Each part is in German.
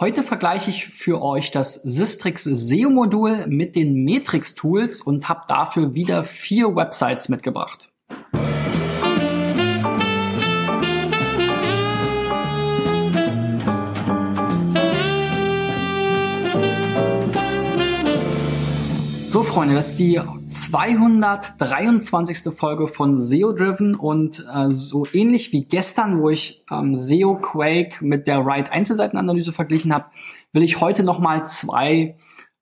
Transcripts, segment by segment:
Heute vergleiche ich für euch das Sistrix SEO-Modul mit den Matrix-Tools und habe dafür wieder vier Websites mitgebracht. Freunde, das ist die 223. Folge von SEO Driven und äh, so ähnlich wie gestern, wo ich ähm, SEO Quake mit der Right Einzelseitenanalyse verglichen habe, will ich heute nochmal zwei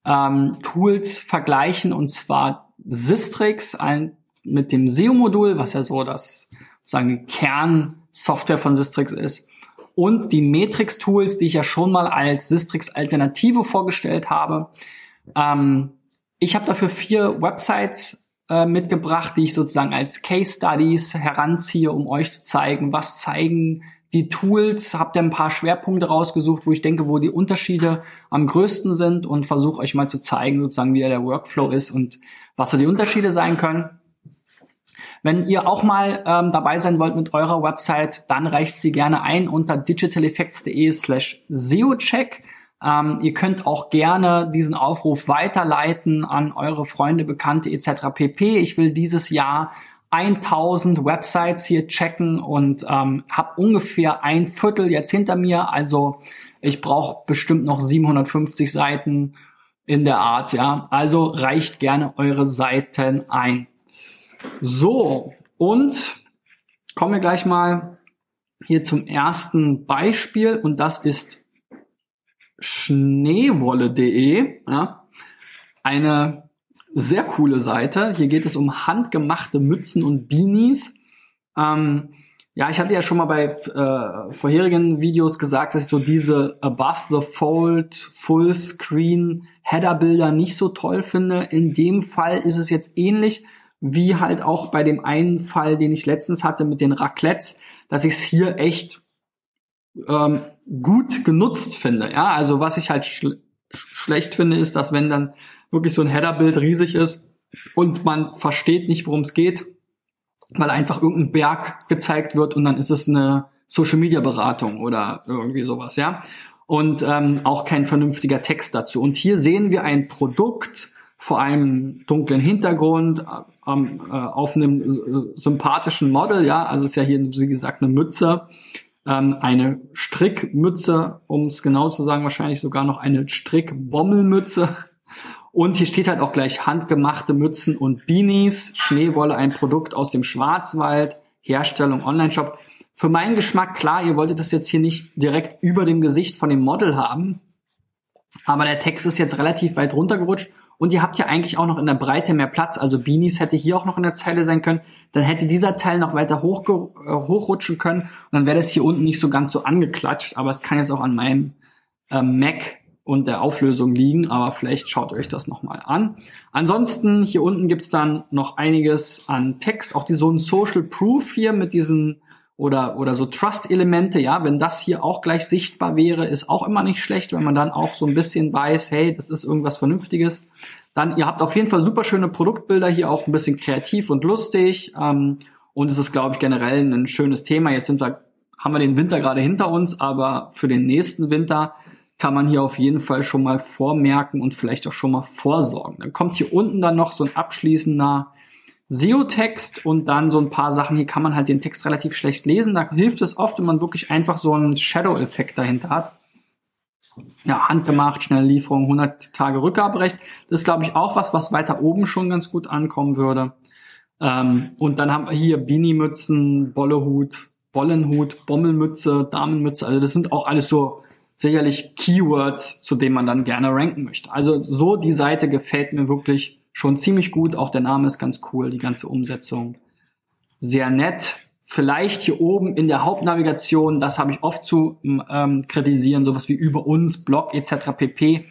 ähm, Tools vergleichen und zwar Sistrix ein, mit dem SEO-Modul, was ja so das sagen Kernsoftware von Sistrix ist und die Matrix-Tools, die ich ja schon mal als Sistrix-Alternative vorgestellt habe. Ähm, ich habe dafür vier Websites äh, mitgebracht, die ich sozusagen als Case Studies heranziehe, um euch zu zeigen, was zeigen die Tools. Habt ihr ein paar Schwerpunkte rausgesucht, wo ich denke, wo die Unterschiede am größten sind und versuche euch mal zu zeigen, sozusagen, wie der Workflow ist und was so die Unterschiede sein können. Wenn ihr auch mal ähm, dabei sein wollt mit eurer Website, dann reicht sie gerne ein unter digitaleffects.de slash SEOcheck. Ähm, ihr könnt auch gerne diesen Aufruf weiterleiten an eure Freunde, Bekannte etc. pp. Ich will dieses Jahr 1000 Websites hier checken und ähm, habe ungefähr ein Viertel jetzt hinter mir. Also ich brauche bestimmt noch 750 Seiten in der Art, ja. Also reicht gerne eure Seiten ein. So, und kommen wir gleich mal hier zum ersten Beispiel und das ist schneewolle.de, ja, eine sehr coole Seite. Hier geht es um handgemachte Mützen und Beanies. Ähm, ja, ich hatte ja schon mal bei äh, vorherigen Videos gesagt, dass ich so diese Above the Fold Fullscreen Header-Bilder nicht so toll finde. In dem Fall ist es jetzt ähnlich wie halt auch bei dem einen Fall, den ich letztens hatte mit den Raclettes, dass ich es hier echt ähm, gut genutzt finde. Ja, also was ich halt schl schlecht finde, ist, dass wenn dann wirklich so ein Headerbild riesig ist und man versteht nicht, worum es geht, weil einfach irgendein Berg gezeigt wird und dann ist es eine Social Media Beratung oder irgendwie sowas, ja. Und ähm, auch kein vernünftiger Text dazu. Und hier sehen wir ein Produkt vor einem dunklen Hintergrund äh, äh, auf einem äh, sympathischen Model, ja. Also ist ja hier, wie gesagt, eine Mütze ähm, eine Strickmütze, um es genau zu sagen, wahrscheinlich sogar noch eine Strickbommelmütze. Und hier steht halt auch gleich handgemachte Mützen und Beanies, Schneewolle, ein Produkt aus dem Schwarzwald, Herstellung, Online-Shop. Für meinen Geschmack, klar, ihr wolltet das jetzt hier nicht direkt über dem Gesicht von dem Model haben, aber der Text ist jetzt relativ weit runtergerutscht und ihr habt ja eigentlich auch noch in der Breite mehr Platz. Also Beanies hätte hier auch noch in der Zeile sein können. Dann hätte dieser Teil noch weiter hoch, äh, hochrutschen können. Und dann wäre das hier unten nicht so ganz so angeklatscht. Aber es kann jetzt auch an meinem äh, Mac und der Auflösung liegen. Aber vielleicht schaut euch das nochmal an. Ansonsten hier unten gibt's dann noch einiges an Text. Auch die so ein Social Proof hier mit diesen oder, oder so Trust-Elemente, ja, wenn das hier auch gleich sichtbar wäre, ist auch immer nicht schlecht, wenn man dann auch so ein bisschen weiß, hey, das ist irgendwas Vernünftiges. Dann, ihr habt auf jeden Fall super schöne Produktbilder hier, auch ein bisschen kreativ und lustig. Ähm, und es ist, glaube ich, generell ein schönes Thema. Jetzt sind wir, haben wir den Winter gerade hinter uns, aber für den nächsten Winter kann man hier auf jeden Fall schon mal vormerken und vielleicht auch schon mal vorsorgen. Dann kommt hier unten dann noch so ein abschließender SEO-Text und dann so ein paar Sachen. Hier kann man halt den Text relativ schlecht lesen. Da hilft es oft, wenn man wirklich einfach so einen Shadow-Effekt dahinter hat. Ja, handgemacht, schnelle Lieferung, 100 Tage Rückgaberecht. Das ist, glaube ich, auch was, was weiter oben schon ganz gut ankommen würde. Ähm, und dann haben wir hier Beanie-Mützen, Bollehut, Bollenhut, Bommelmütze, Damenmütze. Also das sind auch alles so sicherlich Keywords, zu denen man dann gerne ranken möchte. Also so die Seite gefällt mir wirklich schon ziemlich gut. Auch der Name ist ganz cool, die ganze Umsetzung sehr nett. Vielleicht hier oben in der Hauptnavigation, das habe ich oft zu ähm, kritisieren, sowas wie über uns, Blog etc. pp.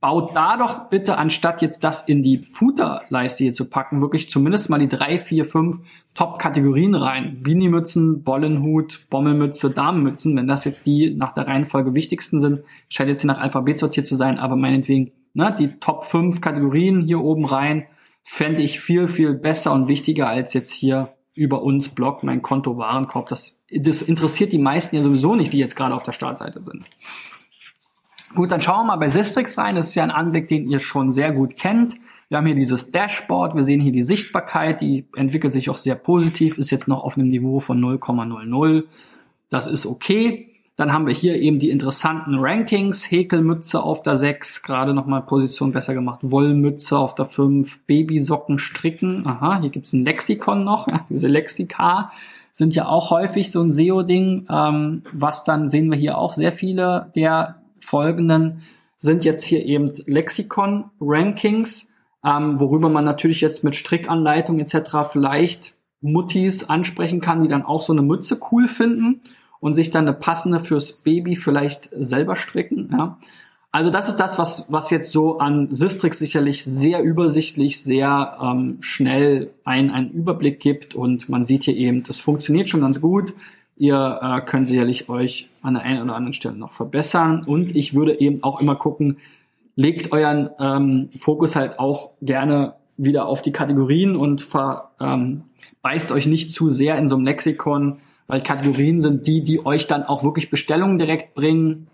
Baut da doch bitte, anstatt jetzt das in die Footer-Leiste hier zu packen, wirklich zumindest mal die drei, vier, fünf Top-Kategorien rein. Beanie-Mützen, Bollenhut, Bommelmütze, Damenmützen, wenn das jetzt die nach der Reihenfolge wichtigsten sind, scheint jetzt hier nach Alphabet sortiert zu sein, aber meinetwegen ne, die Top 5 Kategorien hier oben rein, fände ich viel, viel besser und wichtiger als jetzt hier über uns Blog, mein Konto, Warenkorb. Das, das interessiert die meisten ja sowieso nicht, die jetzt gerade auf der Startseite sind. Gut, dann schauen wir mal bei Sistrix rein. Das ist ja ein Anblick, den ihr schon sehr gut kennt. Wir haben hier dieses Dashboard, wir sehen hier die Sichtbarkeit, die entwickelt sich auch sehr positiv, ist jetzt noch auf einem Niveau von 0,00. Das ist okay. Dann haben wir hier eben die interessanten Rankings. Häkelmütze auf der 6, gerade nochmal Position besser gemacht. Wollmütze auf der 5, Babysocken stricken. Aha, hier gibt's ein Lexikon noch. Ja, diese Lexika sind ja auch häufig so ein SEO-Ding. Ähm, was dann sehen wir hier auch sehr viele der folgenden sind jetzt hier eben Lexikon-Rankings, ähm, worüber man natürlich jetzt mit Strickanleitung etc. vielleicht Muttis ansprechen kann, die dann auch so eine Mütze cool finden und sich dann eine passende fürs Baby vielleicht selber stricken. Ja. Also das ist das, was, was jetzt so an Sistrix sicherlich sehr übersichtlich, sehr ähm, schnell ein, einen Überblick gibt und man sieht hier eben, das funktioniert schon ganz gut. Ihr äh, könnt sicherlich euch an der einen oder anderen Stelle noch verbessern und ich würde eben auch immer gucken, legt euren ähm, Fokus halt auch gerne wieder auf die Kategorien und ver, ähm, beißt euch nicht zu sehr in so einem Lexikon weil Kategorien sind die, die euch dann auch wirklich Bestellungen direkt bringen.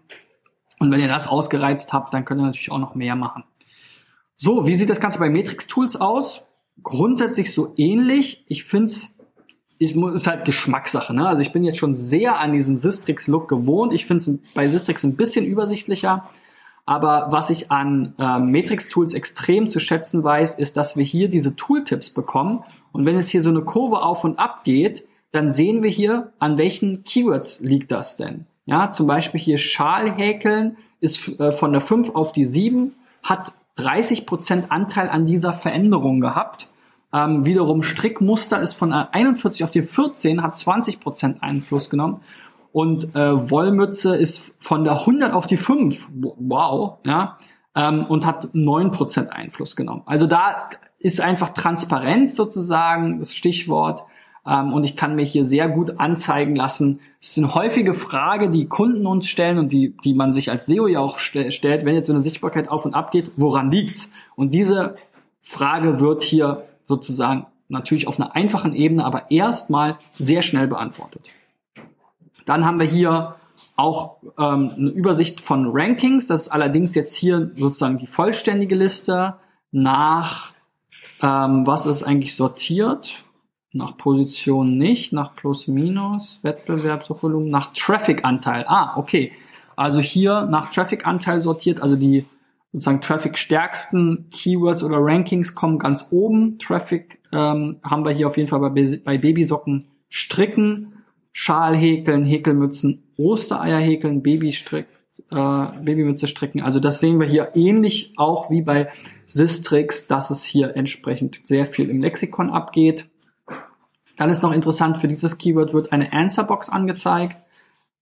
Und wenn ihr das ausgereizt habt, dann könnt ihr natürlich auch noch mehr machen. So, wie sieht das Ganze bei Matrix Tools aus? Grundsätzlich so ähnlich. Ich finde es ist halt Geschmackssache. Ne? Also ich bin jetzt schon sehr an diesen Sistrix-Look gewohnt. Ich finde es bei Sistrix ein bisschen übersichtlicher. Aber was ich an äh, Matrix-Tools extrem zu schätzen weiß, ist, dass wir hier diese Tooltips bekommen. Und wenn jetzt hier so eine Kurve auf und ab geht, dann sehen wir hier, an welchen Keywords liegt das denn. Ja, zum Beispiel hier Schalhäkeln ist äh, von der 5 auf die 7, hat 30% Anteil an dieser Veränderung gehabt. Ähm, wiederum Strickmuster ist von 41 auf die 14, hat 20% Einfluss genommen. Und äh, Wollmütze ist von der 100 auf die 5, wow, ja, ähm, und hat 9% Einfluss genommen. Also da ist einfach Transparenz sozusagen das Stichwort. Ähm, und ich kann mir hier sehr gut anzeigen lassen. Es ist eine häufige Frage, die Kunden uns stellen und die, die man sich als SEO ja auch st stellt, wenn jetzt so eine Sichtbarkeit auf und ab geht, woran liegt's? Und diese Frage wird hier sozusagen natürlich auf einer einfachen Ebene, aber erstmal sehr schnell beantwortet. Dann haben wir hier auch ähm, eine Übersicht von Rankings. Das ist allerdings jetzt hier sozusagen die vollständige Liste nach, ähm, was ist eigentlich sortiert. Nach Position nicht, nach Plus Minus, Wettbewerbsvolumen, nach Traffic-Anteil. Ah, okay. Also hier nach Traffic-Anteil sortiert, also die sozusagen Traffic-stärksten Keywords oder Rankings kommen ganz oben. Traffic ähm, haben wir hier auf jeden Fall bei, bei Babysocken stricken, Schal häkeln, Häkelmützen, Ostereier häkeln, Babystrick, äh, Babymütze stricken. Also das sehen wir hier ähnlich auch wie bei Sistrix, dass es hier entsprechend sehr viel im Lexikon abgeht. Dann ist noch interessant, für dieses Keyword wird eine Answerbox angezeigt.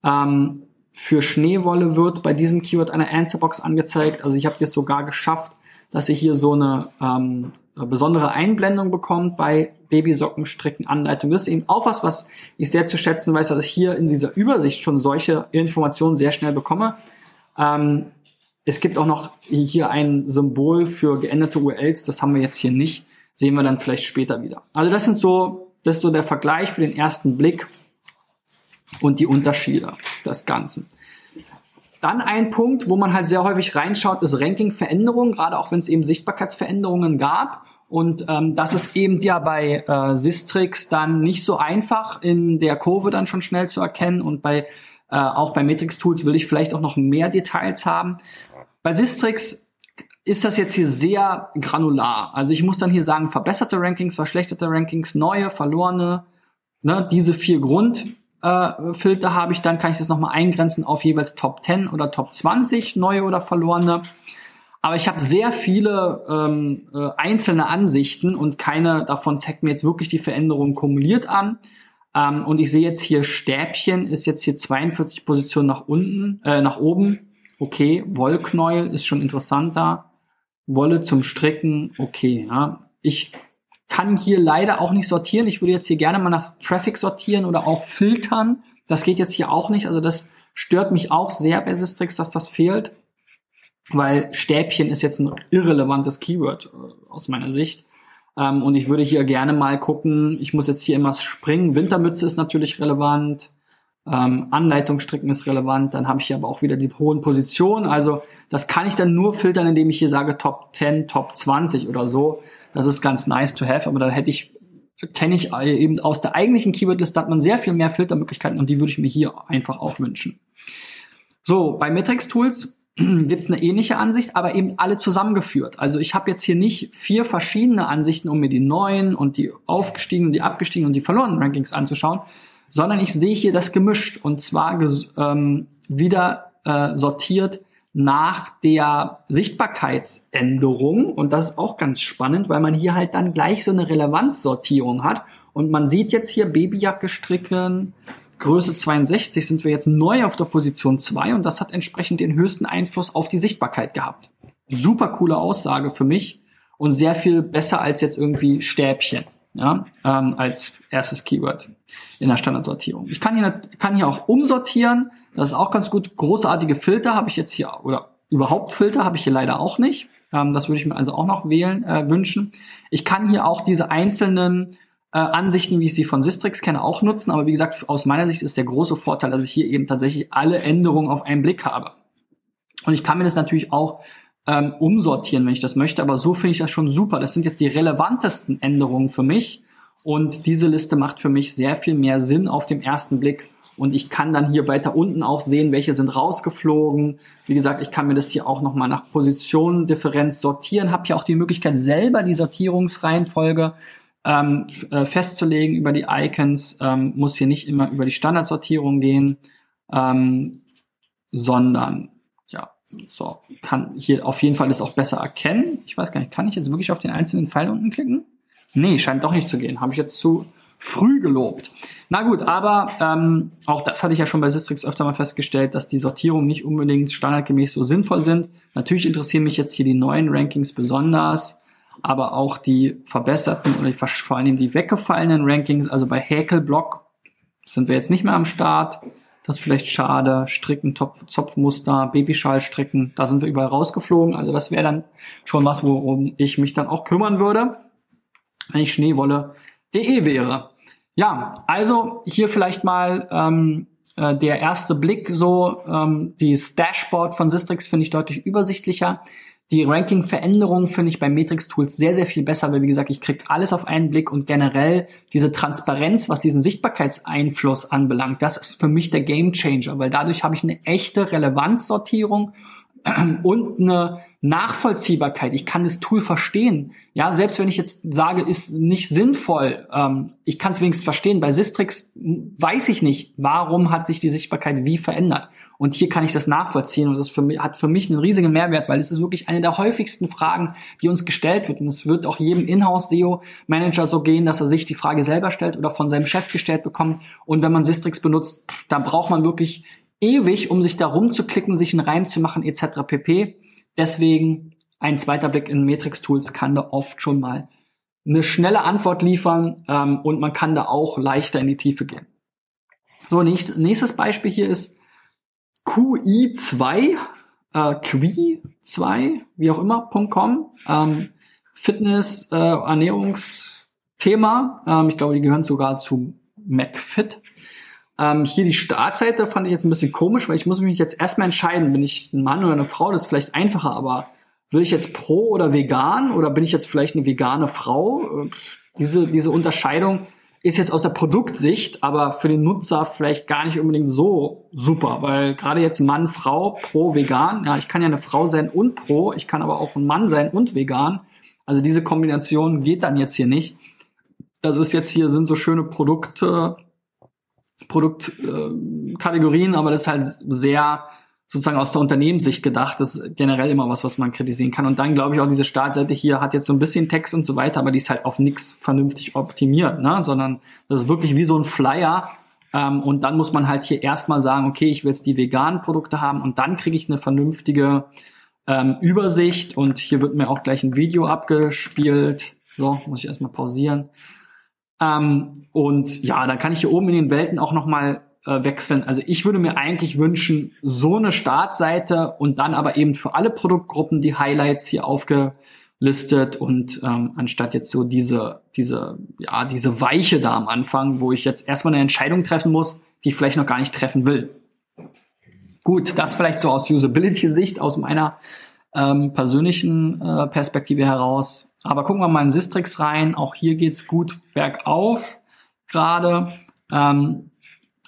Ähm, für Schneewolle wird bei diesem Keyword eine Answerbox angezeigt. Also ich habe jetzt sogar geschafft, dass ihr hier so eine ähm, besondere Einblendung bekommt bei Babysockenstricken-Anleitung. Das ist eben auch was, was ich sehr zu schätzen weiß, dass ich hier in dieser Übersicht schon solche Informationen sehr schnell bekomme. Ähm, es gibt auch noch hier ein Symbol für geänderte URLs, das haben wir jetzt hier nicht, sehen wir dann vielleicht später wieder. Also das sind so das ist so der Vergleich für den ersten Blick und die Unterschiede des Ganzen. Dann ein Punkt, wo man halt sehr häufig reinschaut, ist Ranking-Veränderungen, gerade auch wenn es eben Sichtbarkeitsveränderungen gab. Und ähm, das ist eben ja bei äh, Sistrix dann nicht so einfach in der Kurve dann schon schnell zu erkennen. Und bei äh, auch bei Matrix Tools will ich vielleicht auch noch mehr Details haben. Bei Sistrix ist das jetzt hier sehr granular. Also ich muss dann hier sagen, verbesserte Rankings, verschlechterte Rankings, neue, verlorene. Ne, diese vier Grundfilter äh, habe ich, dann kann ich das nochmal eingrenzen auf jeweils Top 10 oder Top 20, neue oder verlorene. Aber ich habe sehr viele ähm, äh, einzelne Ansichten und keine davon zeigt mir jetzt wirklich die Veränderung kumuliert an. Ähm, und ich sehe jetzt hier Stäbchen ist jetzt hier 42 Positionen nach unten, äh, nach oben. Okay, Wollknäuel ist schon interessanter. Wolle zum Stricken, okay. Ja. Ich kann hier leider auch nicht sortieren. Ich würde jetzt hier gerne mal nach Traffic sortieren oder auch filtern. Das geht jetzt hier auch nicht. Also das stört mich auch sehr bei Sistrix, dass das fehlt. Weil Stäbchen ist jetzt ein irrelevantes Keyword äh, aus meiner Sicht. Ähm, und ich würde hier gerne mal gucken. Ich muss jetzt hier immer springen. Wintermütze ist natürlich relevant. Ähm, Anleitung stricken ist relevant. Dann habe ich hier aber auch wieder die hohen Positionen. Also das kann ich dann nur filtern, indem ich hier sage Top 10, Top 20 oder so. Das ist ganz nice to have, aber da hätte ich kenne ich eben aus der eigentlichen Keywordliste hat man sehr viel mehr Filtermöglichkeiten und die würde ich mir hier einfach auch wünschen. So, bei Matrix Tools gibt es eine ähnliche Ansicht, aber eben alle zusammengeführt. Also ich habe jetzt hier nicht vier verschiedene Ansichten, um mir die neuen und die aufgestiegenen, die abgestiegenen und die verlorenen Rankings anzuschauen, sondern ich sehe hier das gemischt und zwar ähm, wieder äh, sortiert nach der Sichtbarkeitsänderung. Und das ist auch ganz spannend, weil man hier halt dann gleich so eine Relevanzsortierung hat. Und man sieht jetzt hier Babyjacke stricken, Größe 62 sind wir jetzt neu auf der Position 2 und das hat entsprechend den höchsten Einfluss auf die Sichtbarkeit gehabt. Super coole Aussage für mich und sehr viel besser als jetzt irgendwie Stäbchen ja, ähm, als erstes Keyword in der Standardsortierung. Ich kann hier, kann hier auch umsortieren. Das ist auch ganz gut. Großartige Filter habe ich jetzt hier oder überhaupt Filter habe ich hier leider auch nicht. Ähm, das würde ich mir also auch noch wählen äh, wünschen. Ich kann hier auch diese einzelnen äh, Ansichten, wie ich sie von Sistrix kenne, auch nutzen. Aber wie gesagt, aus meiner Sicht ist der große Vorteil, dass ich hier eben tatsächlich alle Änderungen auf einen Blick habe. Und ich kann mir das natürlich auch ähm, umsortieren, wenn ich das möchte. Aber so finde ich das schon super. Das sind jetzt die relevantesten Änderungen für mich. Und diese Liste macht für mich sehr viel mehr Sinn auf dem ersten Blick. Und ich kann dann hier weiter unten auch sehen, welche sind rausgeflogen. Wie gesagt, ich kann mir das hier auch nochmal nach Positionendifferenz sortieren. Habe hier auch die Möglichkeit, selber die Sortierungsreihenfolge ähm, äh, festzulegen über die Icons. Ähm, muss hier nicht immer über die Standardsortierung gehen, ähm, sondern so, kann hier auf jeden Fall das auch besser erkennen. Ich weiß gar nicht, kann ich jetzt wirklich auf den einzelnen Pfeil unten klicken? Nee, scheint doch nicht zu gehen. Habe ich jetzt zu früh gelobt. Na gut, aber ähm, auch das hatte ich ja schon bei Sistrix öfter mal festgestellt, dass die Sortierungen nicht unbedingt standardgemäß so sinnvoll sind. Natürlich interessieren mich jetzt hier die neuen Rankings besonders, aber auch die verbesserten oder vor allem die weggefallenen Rankings. Also bei Häkelblock sind wir jetzt nicht mehr am Start. Das ist vielleicht schade. Stricken, Topf, Zopfmuster, Babyschal stricken, da sind wir überall rausgeflogen. Also das wäre dann schon was, worum ich mich dann auch kümmern würde, wenn ich Schneewolle.de wäre. Ja, also hier vielleicht mal ähm, äh, der erste Blick so. Ähm, das Dashboard von Sistrix finde ich deutlich übersichtlicher. Die Ranking-Veränderung finde ich bei Matrix Tools sehr, sehr viel besser, weil wie gesagt, ich kriege alles auf einen Blick und generell diese Transparenz, was diesen Sichtbarkeitseinfluss anbelangt, das ist für mich der Game Changer, weil dadurch habe ich eine echte Relevanzsortierung und eine Nachvollziehbarkeit. Ich kann das Tool verstehen. Ja, selbst wenn ich jetzt sage, ist nicht sinnvoll, ähm, ich kann es wenigstens verstehen. Bei Sistrix weiß ich nicht, warum hat sich die Sichtbarkeit wie verändert. Und hier kann ich das nachvollziehen und das für mich, hat für mich einen riesigen Mehrwert, weil es ist wirklich eine der häufigsten Fragen, die uns gestellt wird. Und es wird auch jedem Inhouse-SEO-Manager so gehen, dass er sich die Frage selber stellt oder von seinem Chef gestellt bekommt. Und wenn man Sistrix benutzt, da braucht man wirklich ewig, um sich da rumzuklicken, sich einen Reim zu machen etc. pp. Deswegen ein zweiter Blick in Matrix Tools kann da oft schon mal eine schnelle Antwort liefern ähm, und man kann da auch leichter in die Tiefe gehen. So, nächst, nächstes Beispiel hier ist QI2, äh, QI2, wie auch immer, .com, ähm, Fitness, äh, Ernährungsthema. Ähm, ich glaube, die gehören sogar zu MacFit. Ähm, hier die Startseite fand ich jetzt ein bisschen komisch, weil ich muss mich jetzt erstmal entscheiden, bin ich ein Mann oder eine Frau, das ist vielleicht einfacher, aber will ich jetzt pro oder vegan oder bin ich jetzt vielleicht eine vegane Frau? Äh, diese, diese Unterscheidung ist jetzt aus der Produktsicht, aber für den Nutzer vielleicht gar nicht unbedingt so super, weil gerade jetzt Mann, Frau, pro, vegan, ja, ich kann ja eine Frau sein und pro, ich kann aber auch ein Mann sein und vegan. Also diese Kombination geht dann jetzt hier nicht. Das ist jetzt hier, sind so schöne Produkte, Produktkategorien, äh, aber das ist halt sehr sozusagen aus der Unternehmenssicht gedacht. Das ist generell immer was, was man kritisieren kann. Und dann glaube ich auch, diese Startseite hier hat jetzt so ein bisschen Text und so weiter, aber die ist halt auf nichts vernünftig optimiert, ne? sondern das ist wirklich wie so ein Flyer. Ähm, und dann muss man halt hier erstmal sagen, okay, ich will jetzt die veganen Produkte haben und dann kriege ich eine vernünftige ähm, Übersicht. Und hier wird mir auch gleich ein Video abgespielt. So, muss ich erstmal pausieren. Ähm, und ja, dann kann ich hier oben in den Welten auch nochmal äh, wechseln. Also ich würde mir eigentlich wünschen, so eine Startseite und dann aber eben für alle Produktgruppen die Highlights hier aufgelistet und ähm, anstatt jetzt so diese, diese, ja, diese Weiche da am Anfang, wo ich jetzt erstmal eine Entscheidung treffen muss, die ich vielleicht noch gar nicht treffen will. Gut, das vielleicht so aus Usability-Sicht, aus meiner ähm, persönlichen äh, Perspektive heraus. Aber gucken wir mal in Sistrix rein. Auch hier geht's gut bergauf gerade. Ähm,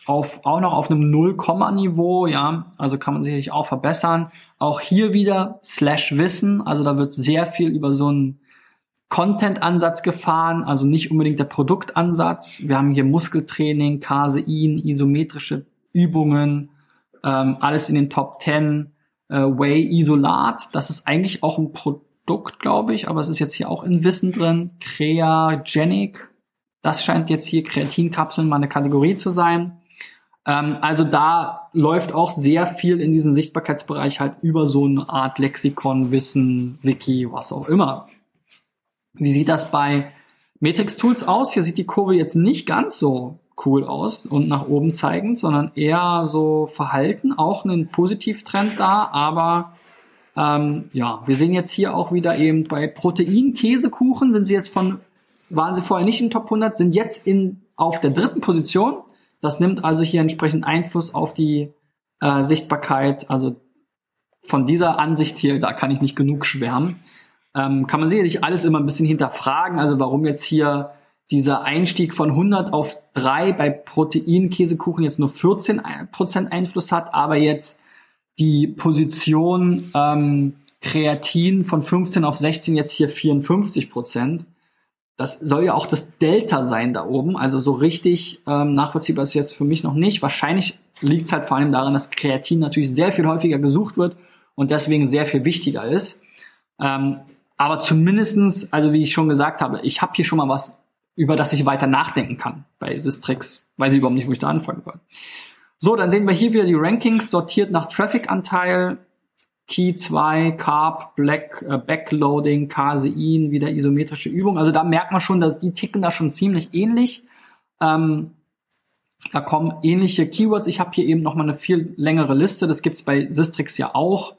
auf, auch noch auf einem Null-Komma-Niveau, ja, also kann man sicherlich auch verbessern. Auch hier wieder Slash Wissen, also da wird sehr viel über so einen Content-Ansatz gefahren, also nicht unbedingt der Produktansatz. Wir haben hier Muskeltraining, Casein, isometrische Übungen, ähm, alles in den Top 10. Äh, Whey Isolat, das ist eigentlich auch ein Produkt, glaube ich, aber es ist jetzt hier auch in Wissen drin. Creagenic, das scheint jetzt hier Kreatinkapseln mal eine Kategorie zu sein. Ähm, also da läuft auch sehr viel in diesem Sichtbarkeitsbereich halt über so eine Art Lexikon, Wissen, Wiki, was auch immer. Wie sieht das bei Matrix Tools aus? Hier sieht die Kurve jetzt nicht ganz so cool aus und nach oben zeigend, sondern eher so verhalten, auch einen Positivtrend da, aber ähm, ja, wir sehen jetzt hier auch wieder eben bei Protein-Käsekuchen sind sie jetzt von, waren sie vorher nicht in Top 100, sind jetzt in, auf der dritten Position das nimmt also hier entsprechend Einfluss auf die äh, Sichtbarkeit. Also von dieser Ansicht hier, da kann ich nicht genug schwärmen. Ähm, kann man sicherlich alles immer ein bisschen hinterfragen. Also warum jetzt hier dieser Einstieg von 100 auf 3 bei Protein-Käsekuchen jetzt nur 14% Einfluss hat, aber jetzt die Position ähm, Kreatin von 15 auf 16 jetzt hier 54 Prozent das soll ja auch das Delta sein da oben. Also so richtig ähm, nachvollziehbar ist jetzt für mich noch nicht. Wahrscheinlich liegt es halt vor allem daran, dass Kreatin natürlich sehr viel häufiger gesucht wird und deswegen sehr viel wichtiger ist. Ähm, aber zumindestens, also wie ich schon gesagt habe, ich habe hier schon mal was, über das ich weiter nachdenken kann bei Sistrix. Weiß ich überhaupt nicht, wo ich da anfangen soll. So, dann sehen wir hier wieder die Rankings sortiert nach Traffic-Anteil. Key 2, Carb, Black, äh, Backloading, Casein, wieder isometrische Übung. Also da merkt man schon, dass die ticken da schon ziemlich ähnlich. Ähm, da kommen ähnliche Keywords. Ich habe hier eben noch mal eine viel längere Liste. Das gibt's bei Sistrix ja auch,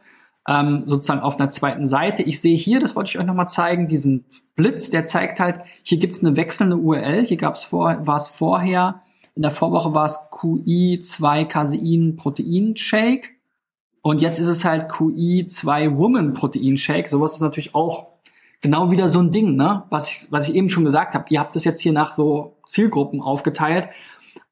ähm, sozusagen auf einer zweiten Seite. Ich sehe hier, das wollte ich euch noch mal zeigen, diesen Blitz, der zeigt halt, hier gibt's eine wechselnde URL. Hier gab's vor, war es vorher, in der Vorwoche war es QI2 Casein Protein Shake. Und jetzt ist es halt QI2 Woman Protein Shake. Sowas ist natürlich auch genau wieder so ein Ding, ne? Was ich, was ich eben schon gesagt habe. Ihr habt das jetzt hier nach so Zielgruppen aufgeteilt.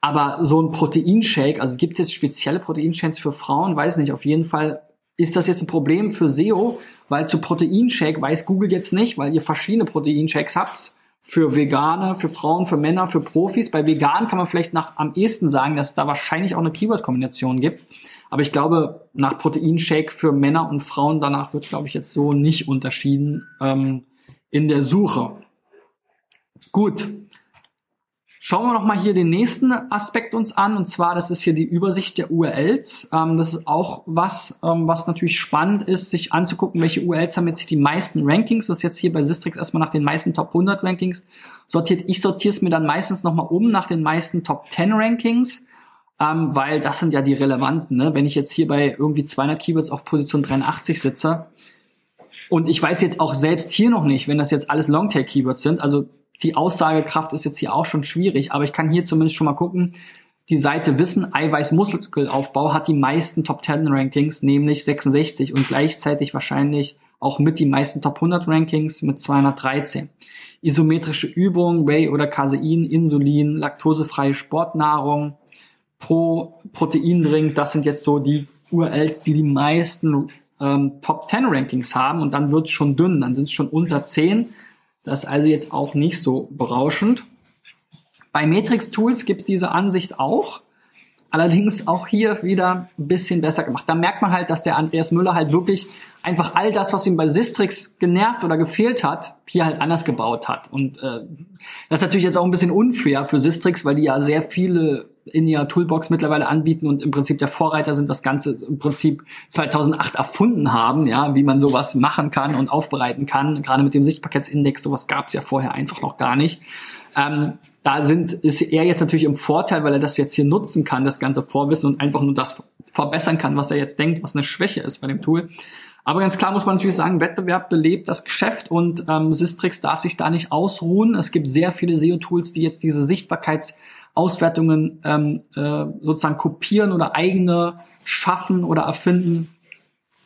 Aber so ein Proteinshake, also gibt es jetzt spezielle Proteinshakes für Frauen? Weiß nicht. Auf jeden Fall ist das jetzt ein Problem für SEO, weil zu Proteinshake weiß Google jetzt nicht, weil ihr verschiedene Proteinshakes habt. Für Vegane, für Frauen, für Männer, für Profis. Bei Vegan kann man vielleicht nach am ehesten sagen, dass es da wahrscheinlich auch eine Keyword-Kombination gibt. Aber ich glaube, nach Proteinshake für Männer und Frauen danach wird, glaube ich, jetzt so nicht unterschieden ähm, in der Suche. Gut. Schauen wir noch mal hier den nächsten Aspekt uns an und zwar, das ist hier die Übersicht der URLs. Ähm, das ist auch was, ähm, was natürlich spannend ist, sich anzugucken, welche URLs haben jetzt die meisten Rankings. Das ist jetzt hier bei Sistrix erstmal nach den meisten Top 100 Rankings sortiert. Ich sortiere es mir dann meistens noch mal um nach den meisten Top 10 Rankings ähm, weil das sind ja die relevanten. Ne? Wenn ich jetzt hier bei irgendwie 200 Keywords auf Position 83 sitze und ich weiß jetzt auch selbst hier noch nicht, wenn das jetzt alles Longtail-Keywords sind, also die Aussagekraft ist jetzt hier auch schon schwierig, aber ich kann hier zumindest schon mal gucken, die Seite Wissen, Eiweiß, Muskelaufbau hat die meisten Top 10 Rankings, nämlich 66 und gleichzeitig wahrscheinlich auch mit die meisten Top 100 Rankings mit 213. Isometrische Übung, Whey oder Casein, Insulin, laktosefreie Sportnahrung, pro Proteindrink, das sind jetzt so die URLs, die die meisten ähm, Top 10 Rankings haben und dann wird es schon dünn, dann sind es schon unter 10. Das ist also jetzt auch nicht so berauschend. Bei Matrix Tools gibt es diese Ansicht auch. Allerdings auch hier wieder ein bisschen besser gemacht. Da merkt man halt, dass der Andreas Müller halt wirklich einfach all das, was ihm bei Sistrix genervt oder gefehlt hat, hier halt anders gebaut hat. Und äh, das ist natürlich jetzt auch ein bisschen unfair für Sistrix, weil die ja sehr viele in ihrer Toolbox mittlerweile anbieten und im Prinzip der Vorreiter sind, das Ganze im Prinzip 2008 erfunden haben, ja, wie man sowas machen kann und aufbereiten kann. Gerade mit dem Sichtbarkeitsindex, sowas gab es ja vorher einfach noch gar nicht. Ähm, da sind, ist er jetzt natürlich im Vorteil, weil er das jetzt hier nutzen kann, das ganze Vorwissen und einfach nur das verbessern kann, was er jetzt denkt, was eine Schwäche ist bei dem Tool. Aber ganz klar muss man natürlich sagen, Wettbewerb belebt das Geschäft und ähm, Sistrix darf sich da nicht ausruhen. Es gibt sehr viele SEO-Tools, die jetzt diese Sichtbarkeits Auswertungen ähm, äh, sozusagen kopieren oder eigene schaffen oder erfinden.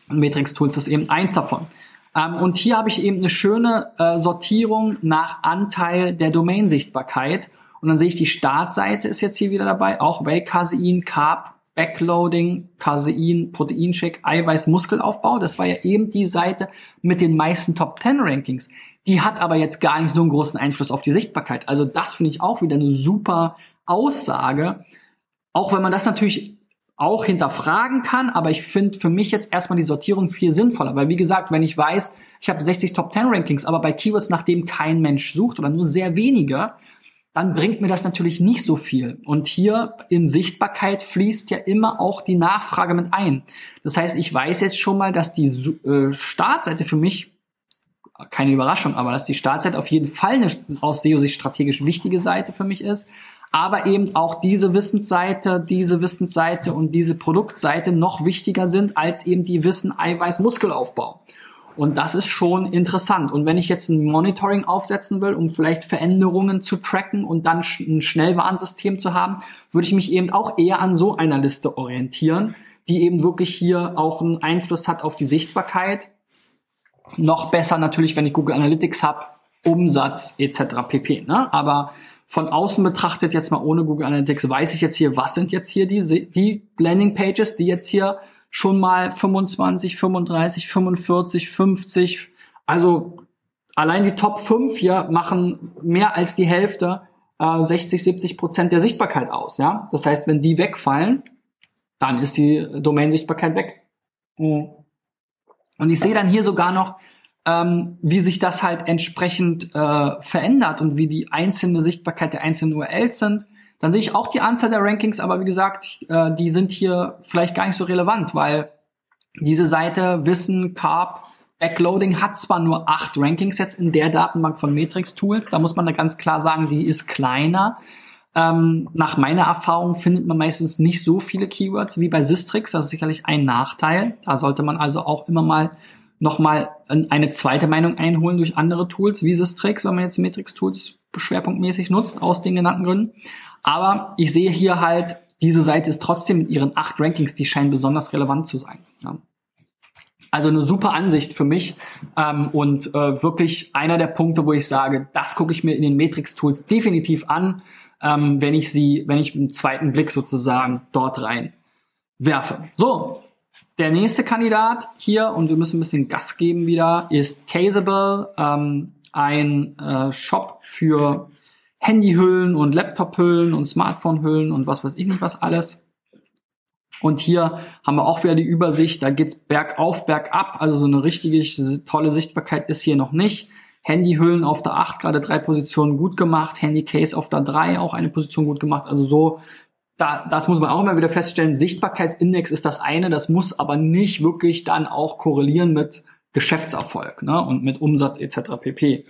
Matrix Tools ist eben eins davon. Ähm, und hier habe ich eben eine schöne äh, Sortierung nach Anteil der Domain-Sichtbarkeit. Und dann sehe ich, die Startseite ist jetzt hier wieder dabei, auch Whey, Casein, Carb, Backloading, Casein, Proteinshake, Eiweiß, Muskelaufbau. Das war ja eben die Seite mit den meisten Top 10 Rankings. Die hat aber jetzt gar nicht so einen großen Einfluss auf die Sichtbarkeit. Also das finde ich auch wieder eine super Aussage. Auch wenn man das natürlich auch hinterfragen kann, aber ich finde für mich jetzt erstmal die Sortierung viel sinnvoller, weil wie gesagt, wenn ich weiß, ich habe 60 Top 10 Rankings, aber bei Keywords, nach dem kein Mensch sucht oder nur sehr wenige, dann bringt mir das natürlich nicht so viel. Und hier in Sichtbarkeit fließt ja immer auch die Nachfrage mit ein. Das heißt, ich weiß jetzt schon mal, dass die äh, Startseite für mich keine Überraschung, aber dass die Startseite auf jeden Fall eine aus SEO-Sicht strategisch wichtige Seite für mich ist aber eben auch diese Wissensseite, diese Wissensseite und diese Produktseite noch wichtiger sind als eben die Wissen Eiweiß Muskelaufbau. Und das ist schon interessant. Und wenn ich jetzt ein Monitoring aufsetzen will, um vielleicht Veränderungen zu tracken und dann ein Schnellwarnsystem zu haben, würde ich mich eben auch eher an so einer Liste orientieren, die eben wirklich hier auch einen Einfluss hat auf die Sichtbarkeit. Noch besser natürlich, wenn ich Google Analytics habe, Umsatz etc. pp. Ne? Aber von außen betrachtet, jetzt mal ohne Google Analytics, weiß ich jetzt hier, was sind jetzt hier die, die Landing Pages, die jetzt hier schon mal 25, 35, 45, 50, also allein die Top 5 hier machen mehr als die Hälfte, äh, 60, 70 Prozent der Sichtbarkeit aus. Ja, Das heißt, wenn die wegfallen, dann ist die Domain-Sichtbarkeit weg. Mhm. Und ich sehe dann hier sogar noch ähm, wie sich das halt entsprechend äh, verändert und wie die einzelne Sichtbarkeit der einzelnen URLs sind, dann sehe ich auch die Anzahl der Rankings, aber wie gesagt, äh, die sind hier vielleicht gar nicht so relevant, weil diese Seite Wissen, Carb, Backloading hat zwar nur acht Rankings jetzt in der Datenbank von Matrix Tools, da muss man da ganz klar sagen, die ist kleiner. Ähm, nach meiner Erfahrung findet man meistens nicht so viele Keywords wie bei Sistrix, das ist sicherlich ein Nachteil. Da sollte man also auch immer mal nochmal eine zweite Meinung einholen durch andere Tools wie Sistrix, wenn man jetzt Matrix-Tools schwerpunktmäßig nutzt, aus den genannten Gründen. Aber ich sehe hier halt, diese Seite ist trotzdem mit ihren acht Rankings, die scheinen besonders relevant zu sein. Ja. Also eine super Ansicht für mich ähm, und äh, wirklich einer der Punkte, wo ich sage, das gucke ich mir in den Matrix-Tools definitiv an, ähm, wenn ich sie, wenn ich einen zweiten Blick sozusagen dort rein werfe. So, der nächste Kandidat hier, und wir müssen ein bisschen Gas geben wieder, ist Caseable, ähm, ein äh, Shop für Handyhüllen und Laptophüllen und Smartphonehüllen und was weiß ich nicht was alles. Und hier haben wir auch wieder die Übersicht, da geht's bergauf, bergab, also so eine richtige tolle Sichtbarkeit ist hier noch nicht. Handyhüllen auf der 8, gerade drei Positionen gut gemacht, Handycase auf der 3, auch eine Position gut gemacht, also so da, das muss man auch immer wieder feststellen, Sichtbarkeitsindex ist das eine, das muss aber nicht wirklich dann auch korrelieren mit Geschäftserfolg ne, und mit Umsatz etc. pp.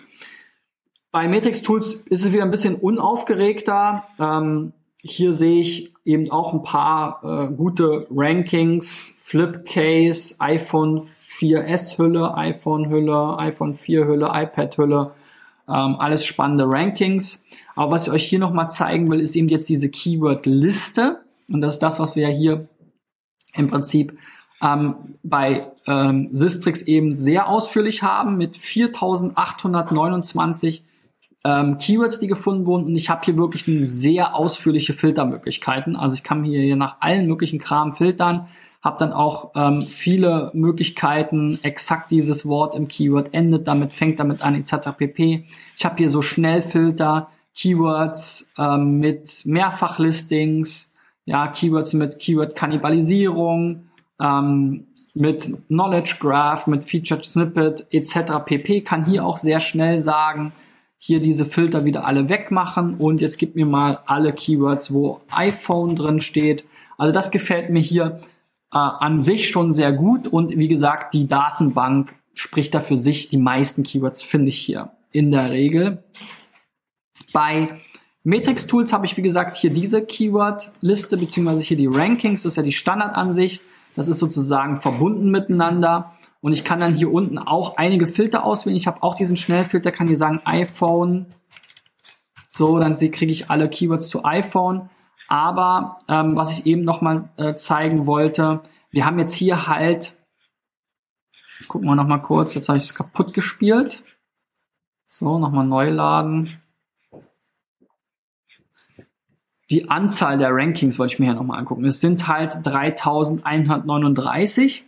Bei Matrix Tools ist es wieder ein bisschen unaufgeregter. Ähm, hier sehe ich eben auch ein paar äh, gute Rankings, Flipcase, iPhone 4S Hülle, iPhone Hülle, iPhone 4 Hülle, iPad Hülle, ähm, alles spannende Rankings. Aber was ich euch hier nochmal zeigen will, ist eben jetzt diese Keyword-Liste. Und das ist das, was wir ja hier im Prinzip ähm, bei ähm, Sistrix eben sehr ausführlich haben mit 4829 ähm, Keywords, die gefunden wurden. Und ich habe hier wirklich sehr ausführliche Filtermöglichkeiten. Also ich kann hier nach allen möglichen Kram filtern, habe dann auch ähm, viele Möglichkeiten, exakt dieses Wort im Keyword endet damit, fängt damit an, etc. pp. Ich habe hier so Schnellfilter, Keywords ähm, mit Mehrfachlistings, ja, Keywords mit Keyword-Kannibalisierung, ähm, mit Knowledge Graph, mit Featured Snippet etc. pp. Kann hier auch sehr schnell sagen, hier diese Filter wieder alle wegmachen und jetzt gib mir mal alle Keywords, wo iPhone drin steht. Also das gefällt mir hier äh, an sich schon sehr gut und wie gesagt, die Datenbank spricht da für sich. Die meisten Keywords finde ich hier in der Regel. Bei Matrix Tools habe ich, wie gesagt, hier diese Keyword-Liste, beziehungsweise hier die Rankings, das ist ja die Standardansicht. Das ist sozusagen verbunden miteinander. Und ich kann dann hier unten auch einige Filter auswählen. Ich habe auch diesen Schnellfilter, kann hier sagen iPhone So, dann kriege ich alle Keywords zu iPhone. Aber ähm, was ich eben nochmal äh, zeigen wollte, wir haben jetzt hier halt, gucken wir nochmal kurz, jetzt habe ich es kaputt gespielt. So, nochmal neu laden. Die Anzahl der Rankings wollte ich mir hier nochmal angucken. Es sind halt 3139.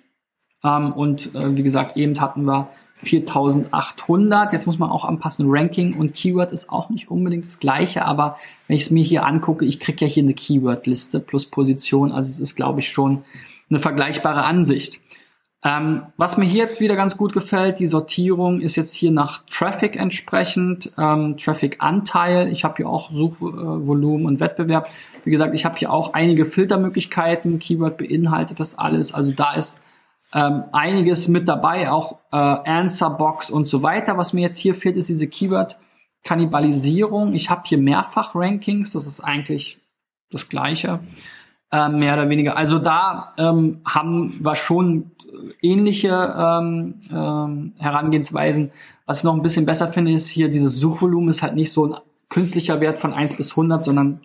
Ähm, und äh, wie gesagt, eben hatten wir 4800. Jetzt muss man auch anpassen, Ranking und Keyword ist auch nicht unbedingt das gleiche, aber wenn ich es mir hier angucke, ich kriege ja hier eine Keyword-Liste plus Position, also es ist, glaube ich, schon eine vergleichbare Ansicht. Ähm, was mir hier jetzt wieder ganz gut gefällt, die Sortierung ist jetzt hier nach Traffic entsprechend, ähm, Traffic-Anteil. Ich habe hier auch Suchvolumen und Wettbewerb. Wie gesagt, ich habe hier auch einige Filtermöglichkeiten. Keyword beinhaltet das alles. Also da ist ähm, einiges mit dabei, auch äh, Answerbox und so weiter. Was mir jetzt hier fehlt, ist diese Keyword-Kannibalisierung. Ich habe hier mehrfach Rankings, das ist eigentlich das Gleiche, äh, mehr oder weniger. Also da ähm, haben wir schon ähnliche ähm, ähm, Herangehensweisen. Was ich noch ein bisschen besser finde, ist hier dieses Suchvolumen ist halt nicht so ein künstlicher Wert von 1 bis 100, sondern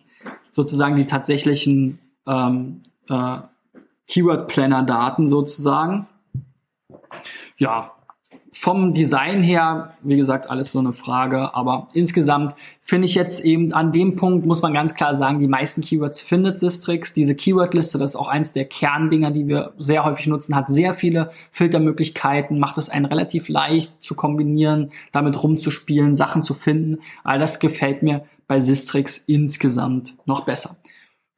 sozusagen die tatsächlichen ähm, äh, Keyword-Planner-Daten sozusagen. Ja, vom Design her, wie gesagt, alles so eine Frage, aber insgesamt finde ich jetzt eben an dem Punkt, muss man ganz klar sagen, die meisten Keywords findet Sistrix. Diese Keyword-Liste, das ist auch eins der Kerndinger, die wir sehr häufig nutzen, hat sehr viele Filtermöglichkeiten, macht es einen relativ leicht zu kombinieren, damit rumzuspielen, Sachen zu finden. All das gefällt mir bei Sistrix insgesamt noch besser.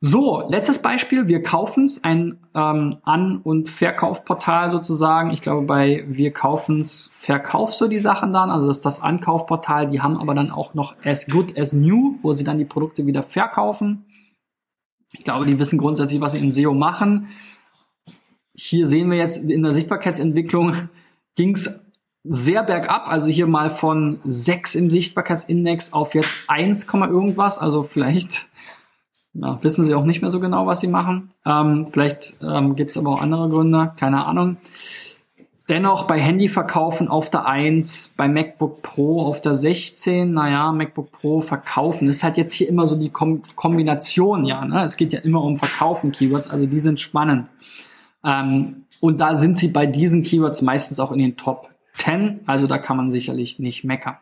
So, letztes Beispiel. Wir kaufen's, ein ähm, An- und Verkaufportal sozusagen. Ich glaube, bei Wir kaufen's verkaufst du die Sachen dann. Also das ist das Ankaufportal. Die haben aber dann auch noch As Good as New, wo sie dann die Produkte wieder verkaufen. Ich glaube, die wissen grundsätzlich, was sie in SEO machen. Hier sehen wir jetzt in der Sichtbarkeitsentwicklung ging's sehr bergab. Also hier mal von 6 im Sichtbarkeitsindex auf jetzt 1, irgendwas. Also vielleicht ja, wissen sie auch nicht mehr so genau, was sie machen. Ähm, vielleicht ähm, gibt es aber auch andere Gründe, keine Ahnung. Dennoch bei Handyverkaufen auf der 1, bei MacBook Pro auf der 16, naja, MacBook Pro verkaufen. Ist halt jetzt hier immer so die Kom Kombination, ja. Ne? Es geht ja immer um Verkaufen Keywords, also die sind spannend. Ähm, und da sind sie bei diesen Keywords meistens auch in den Top 10, also da kann man sicherlich nicht meckern.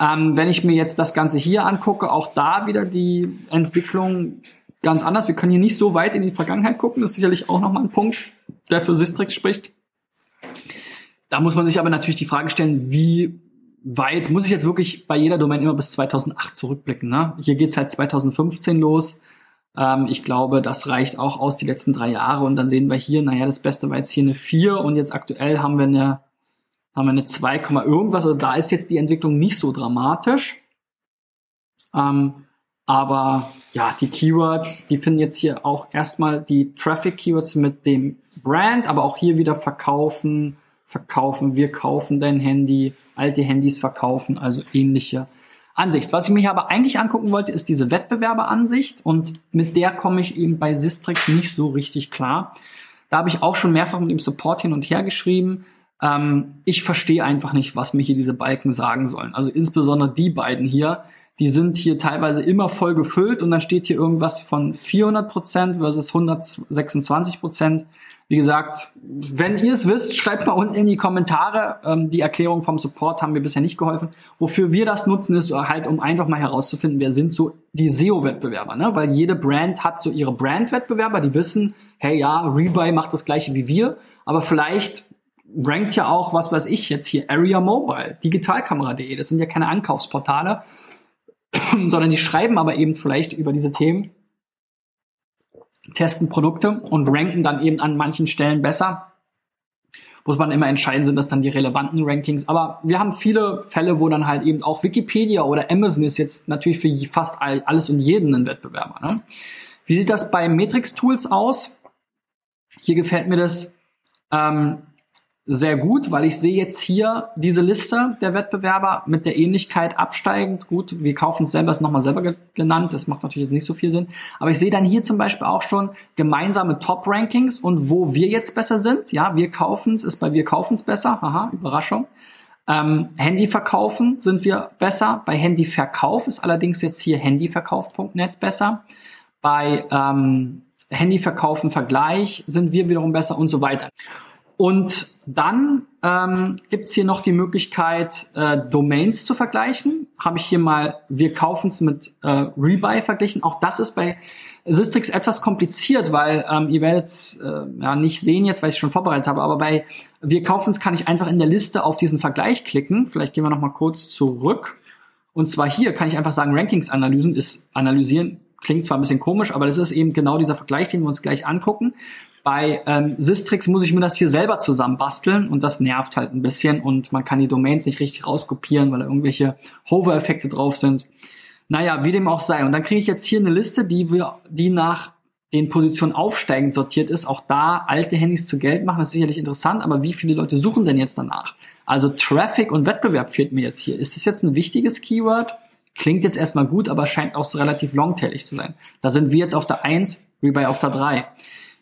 Ähm, wenn ich mir jetzt das Ganze hier angucke, auch da wieder die Entwicklung ganz anders. Wir können hier nicht so weit in die Vergangenheit gucken. Das ist sicherlich auch nochmal ein Punkt, der für Sistrix spricht. Da muss man sich aber natürlich die Frage stellen, wie weit muss ich jetzt wirklich bei jeder Domain immer bis 2008 zurückblicken. Ne? Hier geht's halt 2015 los. Ähm, ich glaube, das reicht auch aus die letzten drei Jahre. Und dann sehen wir hier, naja, das Beste war jetzt hier eine 4 und jetzt aktuell haben wir eine haben wir eine 2, irgendwas. Also da ist jetzt die Entwicklung nicht so dramatisch. Ähm, aber ja, die Keywords, die finden jetzt hier auch erstmal die Traffic-Keywords mit dem Brand, aber auch hier wieder verkaufen, verkaufen, wir kaufen dein Handy, alte Handys verkaufen, also ähnliche Ansicht. Was ich mich aber eigentlich angucken wollte, ist diese Wettbewerberansicht und mit der komme ich eben bei Sistrix nicht so richtig klar. Da habe ich auch schon mehrfach mit dem Support hin und her geschrieben. Ähm, ich verstehe einfach nicht, was mir hier diese Balken sagen sollen. Also insbesondere die beiden hier, die sind hier teilweise immer voll gefüllt und dann steht hier irgendwas von 400 Prozent versus 126 Prozent. Wie gesagt, wenn ihr es wisst, schreibt mal unten in die Kommentare. Ähm, die Erklärung vom Support haben mir bisher nicht geholfen. Wofür wir das nutzen, ist halt, um einfach mal herauszufinden, wer sind so die SEO-Wettbewerber. Ne? Weil jede Brand hat so ihre Brand-Wettbewerber, die wissen, hey ja, Rebuy macht das gleiche wie wir, aber vielleicht rankt ja auch, was weiß ich jetzt hier, Area Mobile, digitalkamera.de. Das sind ja keine Ankaufsportale, sondern die schreiben aber eben vielleicht über diese Themen, testen Produkte und ranken dann eben an manchen Stellen besser. Muss man immer entscheiden, sind das dann die relevanten Rankings. Aber wir haben viele Fälle, wo dann halt eben auch Wikipedia oder Amazon ist jetzt natürlich für fast alles und jeden ein Wettbewerber. Ne? Wie sieht das bei Matrix Tools aus? Hier gefällt mir das. Ähm, sehr gut, weil ich sehe jetzt hier diese Liste der Wettbewerber mit der Ähnlichkeit absteigend. Gut, wir kaufen es selber, ist nochmal selber ge genannt, das macht natürlich jetzt nicht so viel Sinn. Aber ich sehe dann hier zum Beispiel auch schon gemeinsame Top-Rankings und wo wir jetzt besser sind. Ja, wir kaufen es, ist bei wir kaufen es besser. Haha, Überraschung. Ähm, Handy verkaufen sind wir besser. Bei Handyverkauf ist allerdings jetzt hier handyverkauf.net besser. Bei ähm, Handyverkaufen Vergleich sind wir wiederum besser und so weiter. Und dann ähm, gibt hier noch die Möglichkeit, äh, Domains zu vergleichen. Habe ich hier mal wir kaufen es mit äh, Rebuy verglichen. Auch das ist bei Sistrix etwas kompliziert, weil ähm, ihr werdet äh, ja, nicht sehen jetzt, weil ich schon vorbereitet habe, aber bei wir kaufen es kann ich einfach in der Liste auf diesen Vergleich klicken. Vielleicht gehen wir noch mal kurz zurück. Und zwar hier kann ich einfach sagen, Rankings-Analysen ist analysieren, klingt zwar ein bisschen komisch, aber das ist eben genau dieser Vergleich, den wir uns gleich angucken. Bei ähm, Sistrix muss ich mir das hier selber zusammenbasteln und das nervt halt ein bisschen und man kann die Domains nicht richtig rauskopieren, weil da irgendwelche Hover-Effekte drauf sind. Naja, wie dem auch sei. Und dann kriege ich jetzt hier eine Liste, die wir, die nach den Positionen aufsteigend sortiert ist. Auch da alte Handys zu Geld machen, ist sicherlich interessant, aber wie viele Leute suchen denn jetzt danach? Also Traffic und Wettbewerb fehlt mir jetzt hier. Ist das jetzt ein wichtiges Keyword? Klingt jetzt erstmal gut, aber scheint auch so relativ longtailig zu sein. Da sind wir jetzt auf der 1, wie bei auf der 3.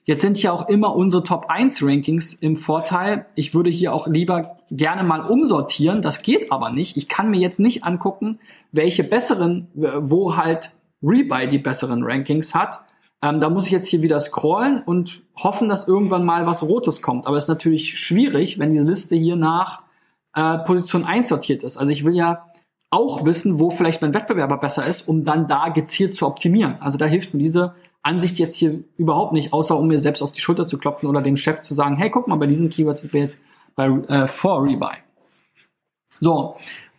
Jetzt sind hier auch immer unsere Top 1 Rankings im Vorteil. Ich würde hier auch lieber gerne mal umsortieren. Das geht aber nicht. Ich kann mir jetzt nicht angucken, welche besseren, wo halt Rebuy die besseren Rankings hat. Ähm, da muss ich jetzt hier wieder scrollen und hoffen, dass irgendwann mal was Rotes kommt. Aber es ist natürlich schwierig, wenn die Liste hier nach äh, Position 1 sortiert ist. Also ich will ja auch wissen, wo vielleicht mein Wettbewerber besser ist, um dann da gezielt zu optimieren. Also da hilft mir diese Ansicht jetzt hier überhaupt nicht, außer um mir selbst auf die Schulter zu klopfen oder dem Chef zu sagen, hey, guck mal, bei diesen Keywords sind wir jetzt bei äh, vor Rebuy. So,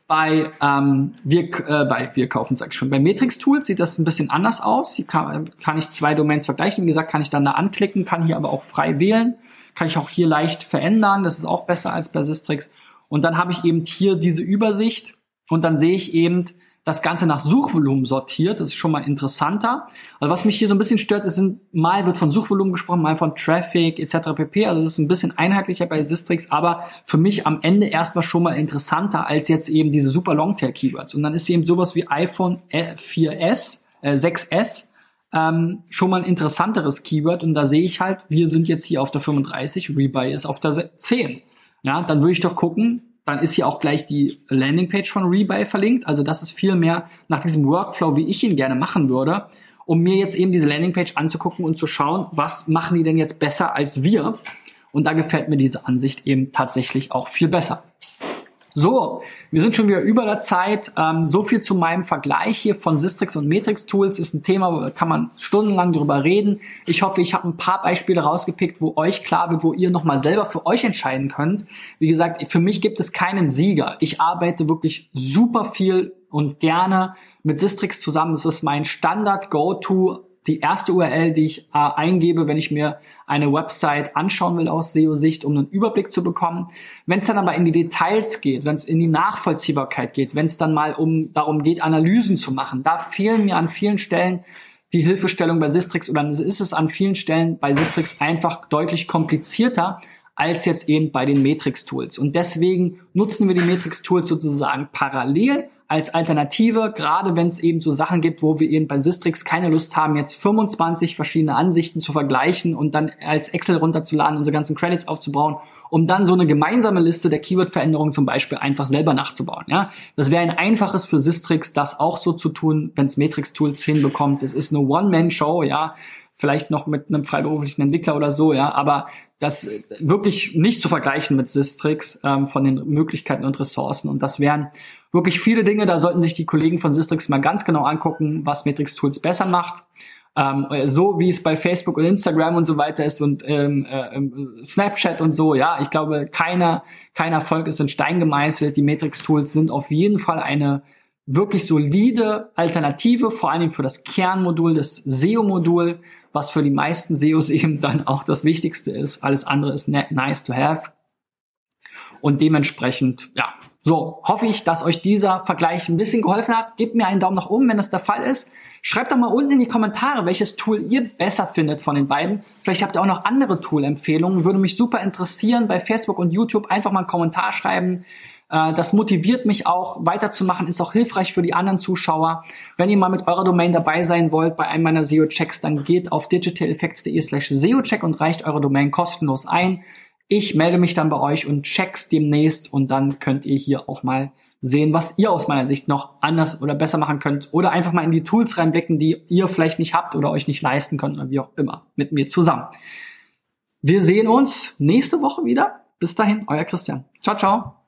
bei ähm, wir äh, bei wir kaufen sag ich schon bei Matrix Tools sieht das ein bisschen anders aus. Hier kann, kann ich zwei Domains vergleichen. Wie gesagt, kann ich dann da anklicken, kann hier aber auch frei wählen, kann ich auch hier leicht verändern. Das ist auch besser als bei Sistrix. Und dann habe ich eben hier diese Übersicht und dann sehe ich eben, das Ganze nach Suchvolumen sortiert. Das ist schon mal interessanter. Also was mich hier so ein bisschen stört, ist, mal wird von Suchvolumen gesprochen, mal von Traffic etc. pp. Also das ist ein bisschen einheitlicher bei Sistrix, aber für mich am Ende erstmal schon mal interessanter als jetzt eben diese super Longtail-Keywords. Und dann ist eben sowas wie iPhone 4S, äh, 6S ähm, schon mal ein interessanteres Keyword. Und da sehe ich halt, wir sind jetzt hier auf der 35, Rebuy ist auf der 10. Ja, dann würde ich doch gucken, dann ist hier auch gleich die Landingpage von Rebuy verlinkt. Also das ist viel mehr nach diesem Workflow, wie ich ihn gerne machen würde, um mir jetzt eben diese Landingpage anzugucken und zu schauen, was machen die denn jetzt besser als wir. Und da gefällt mir diese Ansicht eben tatsächlich auch viel besser. So, wir sind schon wieder über der Zeit. Ähm, so viel zu meinem Vergleich hier von Sistrix und Matrix Tools ist ein Thema, wo kann man stundenlang drüber reden. Ich hoffe, ich habe ein paar Beispiele rausgepickt, wo euch klar wird, wo ihr nochmal selber für euch entscheiden könnt. Wie gesagt, für mich gibt es keinen Sieger. Ich arbeite wirklich super viel und gerne mit Sistrix zusammen. Es ist mein Standard Go-To die erste URL, die ich äh, eingebe, wenn ich mir eine Website anschauen will aus SEO-Sicht, um einen Überblick zu bekommen. Wenn es dann aber in die Details geht, wenn es in die Nachvollziehbarkeit geht, wenn es dann mal um darum geht, Analysen zu machen, da fehlen mir an vielen Stellen die Hilfestellung bei Sistrix oder ist es an vielen Stellen bei Sistrix einfach deutlich komplizierter als jetzt eben bei den Matrix-Tools. Und deswegen nutzen wir die Matrix-Tools sozusagen parallel als Alternative, gerade wenn es eben so Sachen gibt, wo wir eben bei Sistrix keine Lust haben, jetzt 25 verschiedene Ansichten zu vergleichen und dann als Excel runterzuladen, unsere ganzen Credits aufzubauen, um dann so eine gemeinsame Liste der Keyword-Veränderungen zum Beispiel einfach selber nachzubauen. Ja, das wäre ein einfaches für Sistrix, das auch so zu tun, wenn es Matrix-Tools hinbekommt. Es ist eine One-Man-Show, ja, vielleicht noch mit einem freiberuflichen Entwickler oder so, ja, aber das wirklich nicht zu vergleichen mit Sistrix ähm, von den Möglichkeiten und Ressourcen. Und das wären wirklich viele Dinge, da sollten sich die Kollegen von Sistrix mal ganz genau angucken, was Matrix Tools besser macht. Ähm, so wie es bei Facebook und Instagram und so weiter ist und ähm, äh, Snapchat und so, ja, ich glaube, keiner, kein Erfolg ist in Stein gemeißelt. Die Matrix Tools sind auf jeden Fall eine wirklich solide Alternative, vor allem für das Kernmodul, das SEO-Modul, was für die meisten SEOs eben dann auch das Wichtigste ist. Alles andere ist nice to have. Und dementsprechend, ja, so hoffe ich, dass euch dieser Vergleich ein bisschen geholfen hat. Gebt mir einen Daumen nach oben, wenn das der Fall ist. Schreibt doch mal unten in die Kommentare, welches Tool ihr besser findet von den beiden. Vielleicht habt ihr auch noch andere Tool-Empfehlungen. Würde mich super interessieren. Bei Facebook und YouTube einfach mal einen Kommentar schreiben. Äh, das motiviert mich auch weiterzumachen, ist auch hilfreich für die anderen Zuschauer. Wenn ihr mal mit eurer Domain dabei sein wollt bei einem meiner SEO-Checks, dann geht auf digitaleffects.de slash SEO-Check und reicht eure Domain kostenlos ein. Ich melde mich dann bei euch und check's demnächst und dann könnt ihr hier auch mal sehen, was ihr aus meiner Sicht noch anders oder besser machen könnt oder einfach mal in die Tools reinblicken, die ihr vielleicht nicht habt oder euch nicht leisten könnt oder wie auch immer mit mir zusammen. Wir sehen uns nächste Woche wieder. Bis dahin, euer Christian. Ciao, ciao.